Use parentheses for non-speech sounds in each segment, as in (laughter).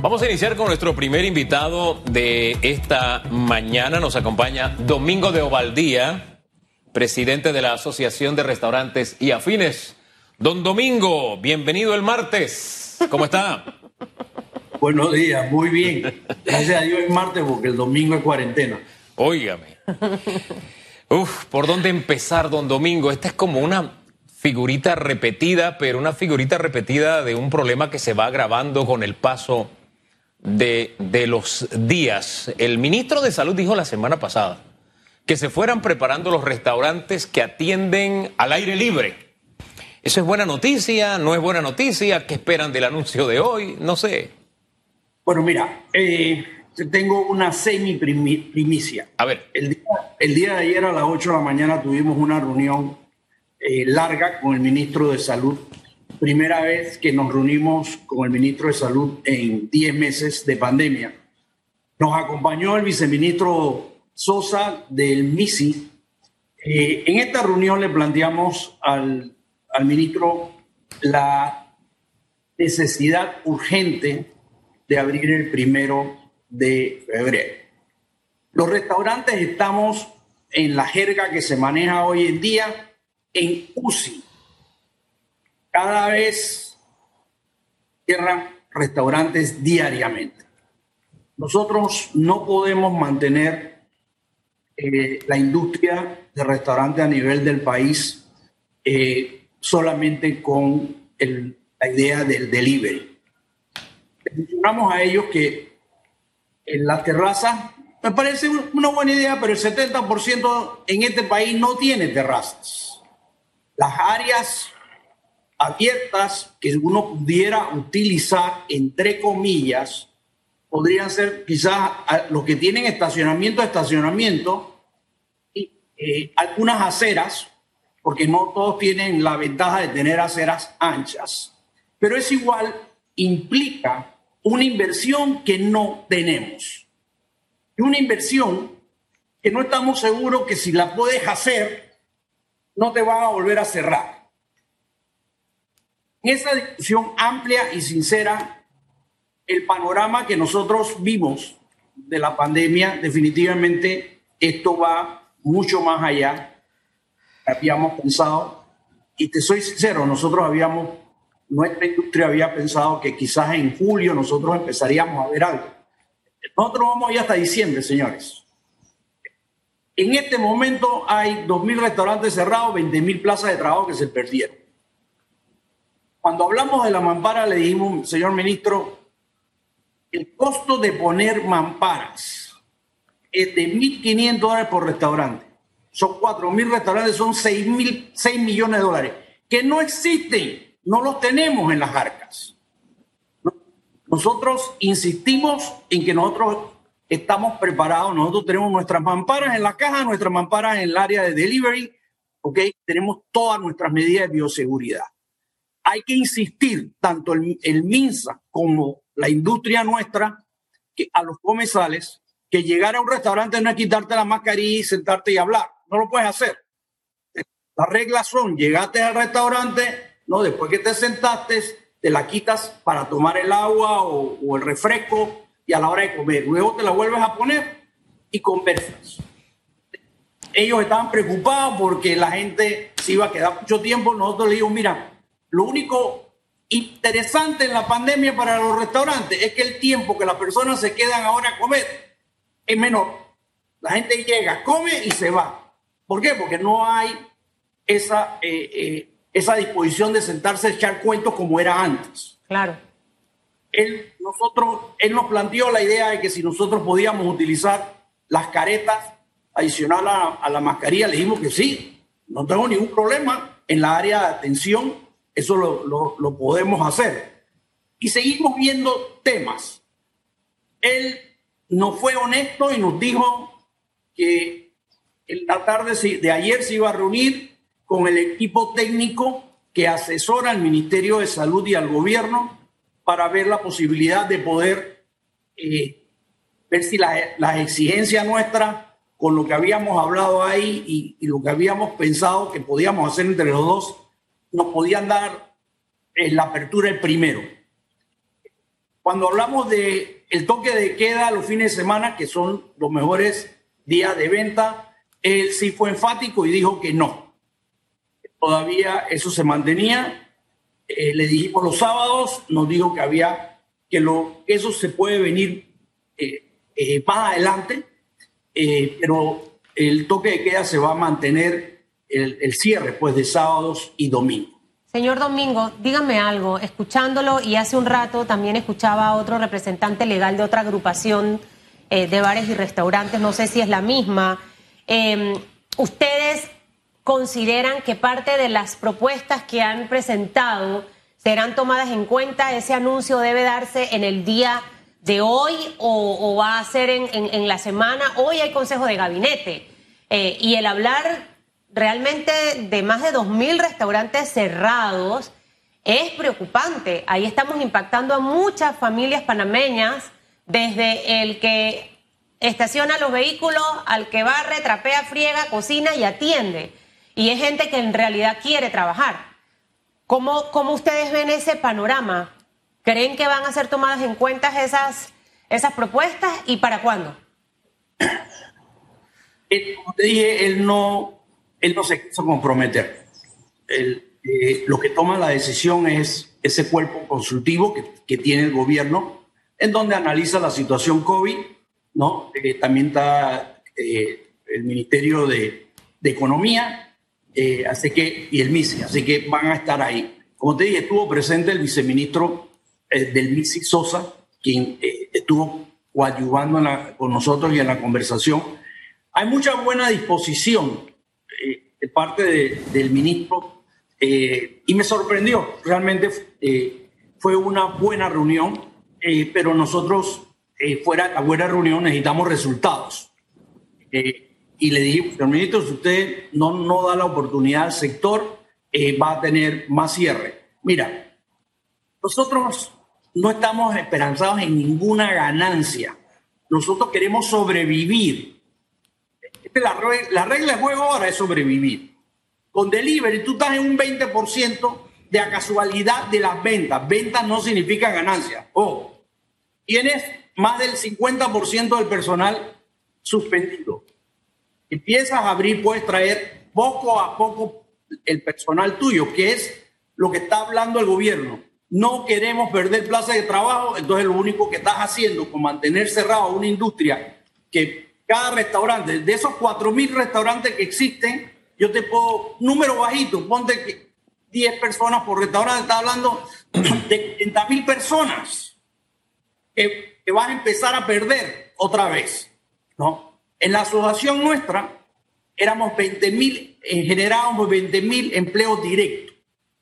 Vamos a iniciar con nuestro primer invitado de esta mañana. Nos acompaña Domingo de Ovaldía, presidente de la Asociación de Restaurantes y Afines. Don Domingo, bienvenido el martes. ¿Cómo está? (laughs) Buenos días, muy bien. Gracias a Dios es martes porque el domingo es cuarentena. Óigame. Uf, ¿por dónde empezar, don Domingo? Esta es como una figurita repetida, pero una figurita repetida de un problema que se va agravando con el paso de, de los días. El ministro de Salud dijo la semana pasada que se fueran preparando los restaurantes que atienden al aire libre. ¿Eso es buena noticia? ¿No es buena noticia? ¿Qué esperan del anuncio de hoy? No sé. Bueno, mira, eh, tengo una semi-primicia. A ver. El día, el día, de ayer a las 8 de la mañana tuvimos una reunión eh, larga con el ministro de Salud. Primera vez que nos reunimos con el ministro de Salud en 10 meses de pandemia. Nos acompañó el viceministro Sosa del MISI. Eh, en esta reunión le planteamos al, al ministro la necesidad urgente de abrir el primero de febrero. Los restaurantes estamos en la jerga que se maneja hoy en día en UCI. Cada vez cierran restaurantes diariamente. Nosotros no podemos mantener eh, la industria de restaurantes a nivel del país eh, solamente con el, la idea del delivery mencionamos a ellos que en la terraza me parece una buena idea, pero el 70% en este país no tiene terrazas. Las áreas abiertas que uno pudiera utilizar, entre comillas, podrían ser quizás los que tienen estacionamiento, estacionamiento, y eh, algunas aceras, porque no todos tienen la ventaja de tener aceras anchas, pero es igual, implica una inversión que no tenemos. Y una inversión que no estamos seguros que si la puedes hacer, no te van a volver a cerrar. En esa discusión amplia y sincera, el panorama que nosotros vimos de la pandemia, definitivamente esto va mucho más allá. Habíamos pensado, y te soy sincero, nosotros habíamos nuestra industria había pensado que quizás en julio nosotros empezaríamos a ver algo. Nosotros vamos ya hasta diciembre, señores. En este momento hay 2.000 restaurantes cerrados, 20.000 plazas de trabajo que se perdieron. Cuando hablamos de la mampara, le dijimos, señor ministro, el costo de poner mamparas es de 1.500 dólares por restaurante. Son 4.000 restaurantes, son 6, 6 millones de dólares, que no existen no los tenemos en las arcas. Nosotros insistimos en que nosotros estamos preparados, nosotros tenemos nuestras mamparas en la caja, nuestras mamparas en el área de delivery, ¿ok? Tenemos todas nuestras medidas de bioseguridad. Hay que insistir, tanto el, el MINSA como la industria nuestra, que a los comensales, que llegar a un restaurante no es quitarte la mascarilla y sentarte y hablar. No lo puedes hacer. Las reglas son, llegaste al restaurante, ¿no? Después que te sentaste, te la quitas para tomar el agua o, el refresco y a la hora de comer. Luego te la vuelves a poner y conversas. Ellos estaban preocupados porque la gente se iba a quedar mucho tiempo. Nosotros le dijimos, mira, lo único interesante en la pandemia para los restaurantes es que el tiempo que las personas se quedan ahora a comer es menor. La gente llega, come y se va. ¿Por qué? Porque no hay esa eh, eh, esa disposición de sentarse a echar cuentos como era antes. Claro. Él, nosotros, él nos planteó la idea de que si nosotros podíamos utilizar las caretas adicional a, la mascarilla, le dijimos que sí, no tengo ningún problema en la área de atención, eso lo, lo, podemos hacer. Y seguimos viendo temas. Él nos fue honesto y nos dijo que en la tarde de ayer se iba a reunir con el equipo técnico que asesora al Ministerio de Salud y al gobierno para ver la posibilidad de poder eh, ver si las exigencias nuestras con lo que habíamos hablado ahí y, lo que habíamos pensado que podíamos hacer entre los dos, nos podían dar eh, la apertura el primero. Cuando hablamos de el toque de queda los fines de semana, que son los mejores días de venta, él sí fue enfático y dijo que no. Todavía eso se mantenía. Eh, le dijimos los sábados, nos dijo que había que lo eso se puede venir eh, eh, más adelante, pero el toque de queda se va a mantener el, el cierre pues de sábados y domingos. Señor Domingo, dígame algo, escuchándolo y hace un rato también escuchaba a otro representante legal de otra agrupación eh, de bares y restaurantes, no sé si es la misma. Em, ¿Ustedes consideran que parte de las propuestas que han presentado serán tomadas en cuenta? ¿Ese anuncio debe darse en el día de hoy o, va a ser en, la semana? Hoy hay consejo de gabinete eh, y el hablar realmente de más de 2.000 restaurantes cerrados es preocupante. Ahí estamos impactando a muchas familias panameñas, desde el que estaciona los vehículos al que barre, trapea, friega, cocina y atiende. Y es gente que en realidad quiere trabajar. ¿Cómo, cómo ustedes ven ese panorama? ¿Creen que van a ser tomadas en cuenta esas, esas propuestas y para cuándo? Eh, como te dije, él no él no se quiso comprometer. Eh, lo que toma la decisión es ese cuerpo consultivo que, tiene el gobierno, en donde analiza la situación COVID, ¿no? Eh, también está eh, el Ministerio de, Economía, así que, y el MISI, así que van a estar ahí. Como te dije, estuvo presente el viceministro del MISI, Sosa, quien estuvo coadyuvando con nosotros y en la conversación. Hay mucha buena disposición de parte del ministro eh, y me sorprendió. Realmente eh, fue una buena reunión, eh, pero nosotros, fuera la buena reunión, necesitamos resultados. y le dije, señor ministro, si usted no, no da la oportunidad al sector, va a tener más cierre. Mira, nosotros no estamos esperanzados en ninguna ganancia. Nosotros queremos sobrevivir la, la regla de juego ahora es sobrevivir. Con delivery tú estás en un 20% de a casualidad de las ventas. Ventas no significa ganancia. O tienes más del 50% del personal suspendido. Empiezas a abrir, puedes traer poco a poco el personal tuyo, que es lo que está hablando el gobierno. No queremos perder plazas de trabajo, entonces lo único que estás haciendo con mantener cerrado una industria que cada restaurante. De esos 4.000 restaurantes que existen, yo te puedo, número bajito, ponte que 10 personas por restaurante, está hablando de 30.000 personas que, que van a empezar a perder otra vez. ¿no? En la asociación nuestra éramos 20.000, eh, generábamos 20.000 empleos directos.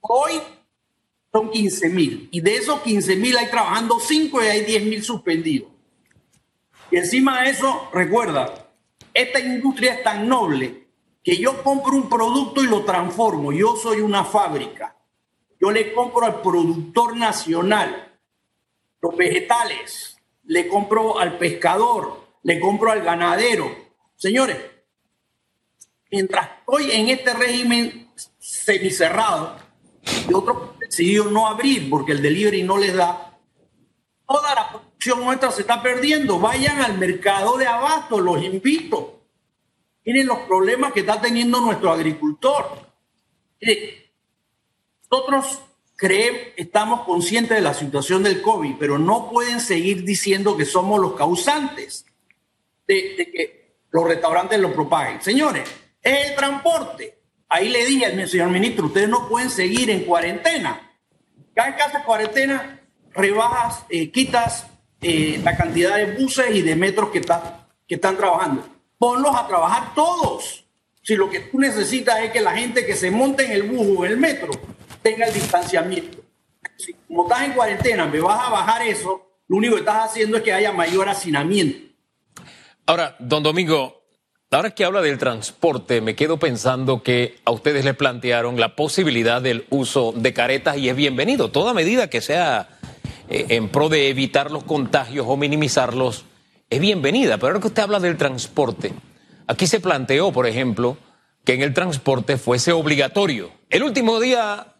Hoy son 15.000 y de esos 15.000 hay trabajando 5 y hay 10.000 suspendidos. Y encima de eso, recuerda, esta industria es tan noble que yo compro un producto y lo transformo. Yo soy una fábrica. Yo le compro al productor nacional los vegetales, le compro al pescador, le compro al ganadero. Señores, mientras estoy en este régimen semicerrado y otros decidieron no abrir porque el delivery no les da, toda la nuestra se está perdiendo. Vayan al mercado de abasto, los invito. Miren los problemas que está teniendo nuestro agricultor. nosotros creemos, estamos conscientes de la situación del COVID, pero no pueden seguir diciendo que somos los causantes de, que los restaurantes lo propaguen. Señores, es el transporte. Ahí le dije al señor ministro, ustedes no pueden seguir en cuarentena. Cada casa cuarentena rebajas, eh, quitas eh, la cantidad de buses y de metros que, que están trabajando. Ponlos a trabajar todos. Si lo que tú necesitas es que la gente que se monte en el bus o en el metro tenga el distanciamiento. Si como estás en cuarentena, me vas a bajar eso, lo único que estás haciendo es que haya mayor hacinamiento. Ahora, don Domingo, ahora que habla del transporte, me quedo pensando que a ustedes les plantearon la posibilidad del uso de caretas y es bienvenido, toda medida que sea eh, en pro de evitar los contagios o minimizarlos es bienvenida. Pero ahora que usted habla del transporte, aquí se planteó, por ejemplo, que en el transporte fuese obligatorio. El último día,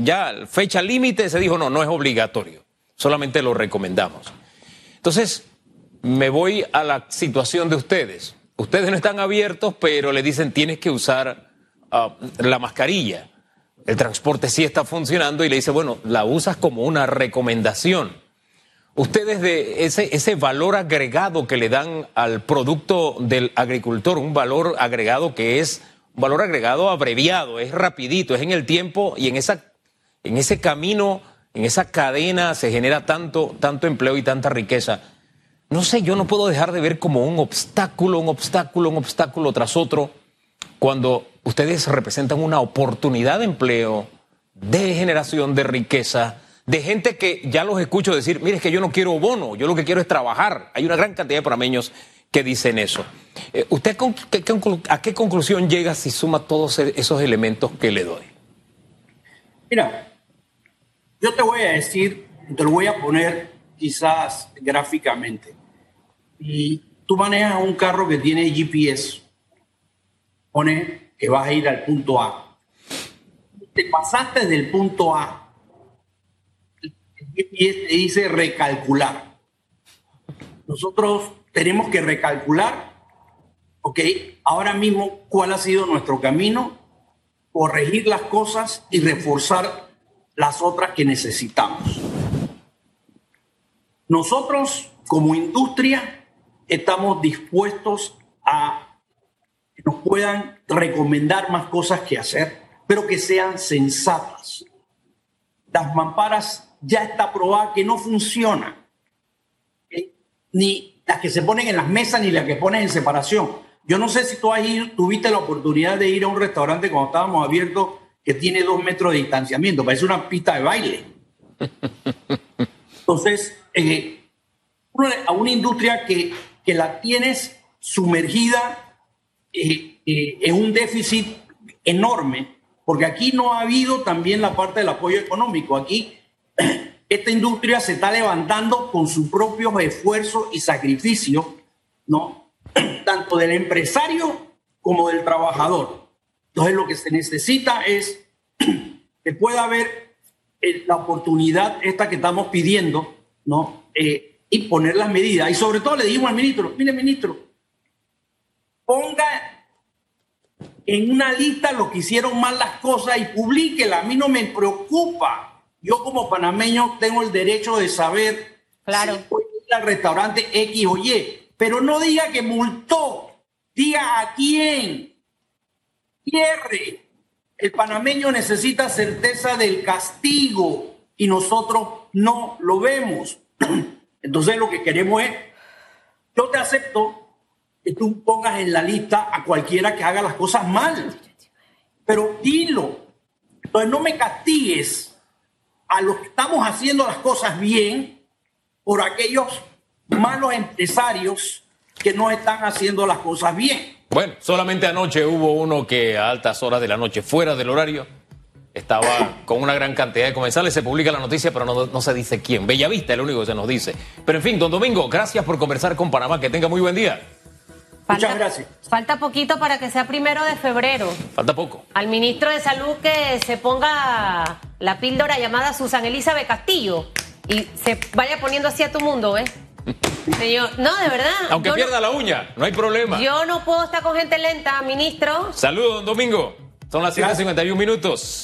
ya fecha límite, se dijo no, no es obligatorio. solamente lo recomendamos. Entonces, me voy a la situación de ustedes. Ustedes no están abiertos, pero le dicen tienes que usar ah, la mascarilla. El transporte sí está funcionando y le dice, bueno, la usas como una recomendación. Ustedes de ese, ese valor agregado que le dan al producto del agricultor, un valor agregado que es un valor agregado abreviado, es rapidito, es en el tiempo y en, esa, en ese camino, en esa cadena se genera tanto, tanto empleo y tanta riqueza. No sé, yo no puedo dejar de ver como un obstáculo, un obstáculo, un obstáculo tras otro, cuando ustedes representan una oportunidad de empleo, de generación de riqueza, de gente que ya los escucho decir, mire, es que yo no quiero bono, yo lo que quiero es trabajar. Hay una gran cantidad de panameños que dicen eso. Eh, ¿Usted a qué conclusión llega si suma todos e-, esos elementos que le doy? Mira, yo te voy a decir, te lo voy a poner quizás gráficamente. Y tú manejas un carro que tiene GPS, pone que vas a ir al punto A. Te pasaste del punto A y te dice recalcular. Nosotros tenemos que recalcular, ok, ahora mismo cuál ha sido nuestro camino, corregir las cosas y reforzar las otras que necesitamos. Nosotros como industria estamos dispuestos a que nos puedan recomendar más cosas que hacer, pero que sean sensatas. Las mamparas ya está probada que no funciona. Ni las que se ponen en las mesas ni las que ponen en separación. Yo no sé si tú ahí tuviste la oportunidad de ir a un restaurante cuando estábamos abiertos que tiene dos metros de distanciamiento, parece una pista de baile. Entonces, eh, a una industria que, que la tienes sumergida eh, eh, en un déficit enorme, porque aquí no ha habido también la parte del apoyo económico. Aquí (clears throat) esta industria se está levantando con su propio esfuerzo y sacrificio, ¿no? (clears throat) Tanto del empresario como del trabajador. Entonces lo que se necesita es (clears throat) que pueda haber eh, la oportunidad esta que estamos pidiendo, ¿no? Eh, y poner las medidas. Y sobre todo le dijimos al ministro, mire ministro, ponga en una lista lo que hicieron mal las cosas y publíquela. A mí no me preocupa yo como panameño tengo el derecho de saber claro. si voy ir al restaurante X o Y, pero no diga que multó, diga a quién. Cierre. El panameño necesita certeza del castigo y nosotros no lo vemos. (clears throat) Entonces lo que queremos es, yo te acepto que tú pongas en la lista a cualquiera que haga las cosas mal, pero dilo. Entonces no me castigues a los que estamos haciendo las cosas bien por aquellos malos empresarios que no están haciendo las cosas bien. Bueno, solamente anoche hubo uno que a altas horas de la noche, fuera del horario, estaba con una gran cantidad de comensales. Se publica la noticia, pero no, se dice quién. Bellavista es lo único que se nos dice. Pero en fin, don Domingo, gracias por conversar con Panamá. Que tenga muy buen día. Muchas gracias. Falta poquito para que sea primero de febrero. Falta poco. Al ministro de Salud que se ponga la píldora llamada Susan Elizabeth Castillo y se vaya poniendo así a tu mundo, ¿eh? (laughs) Señor, no, de verdad. Aunque pierda la uña, no hay problema. Yo no puedo estar con gente lenta, ministro. Saludos, don Domingo. Son las 7.51 minutos.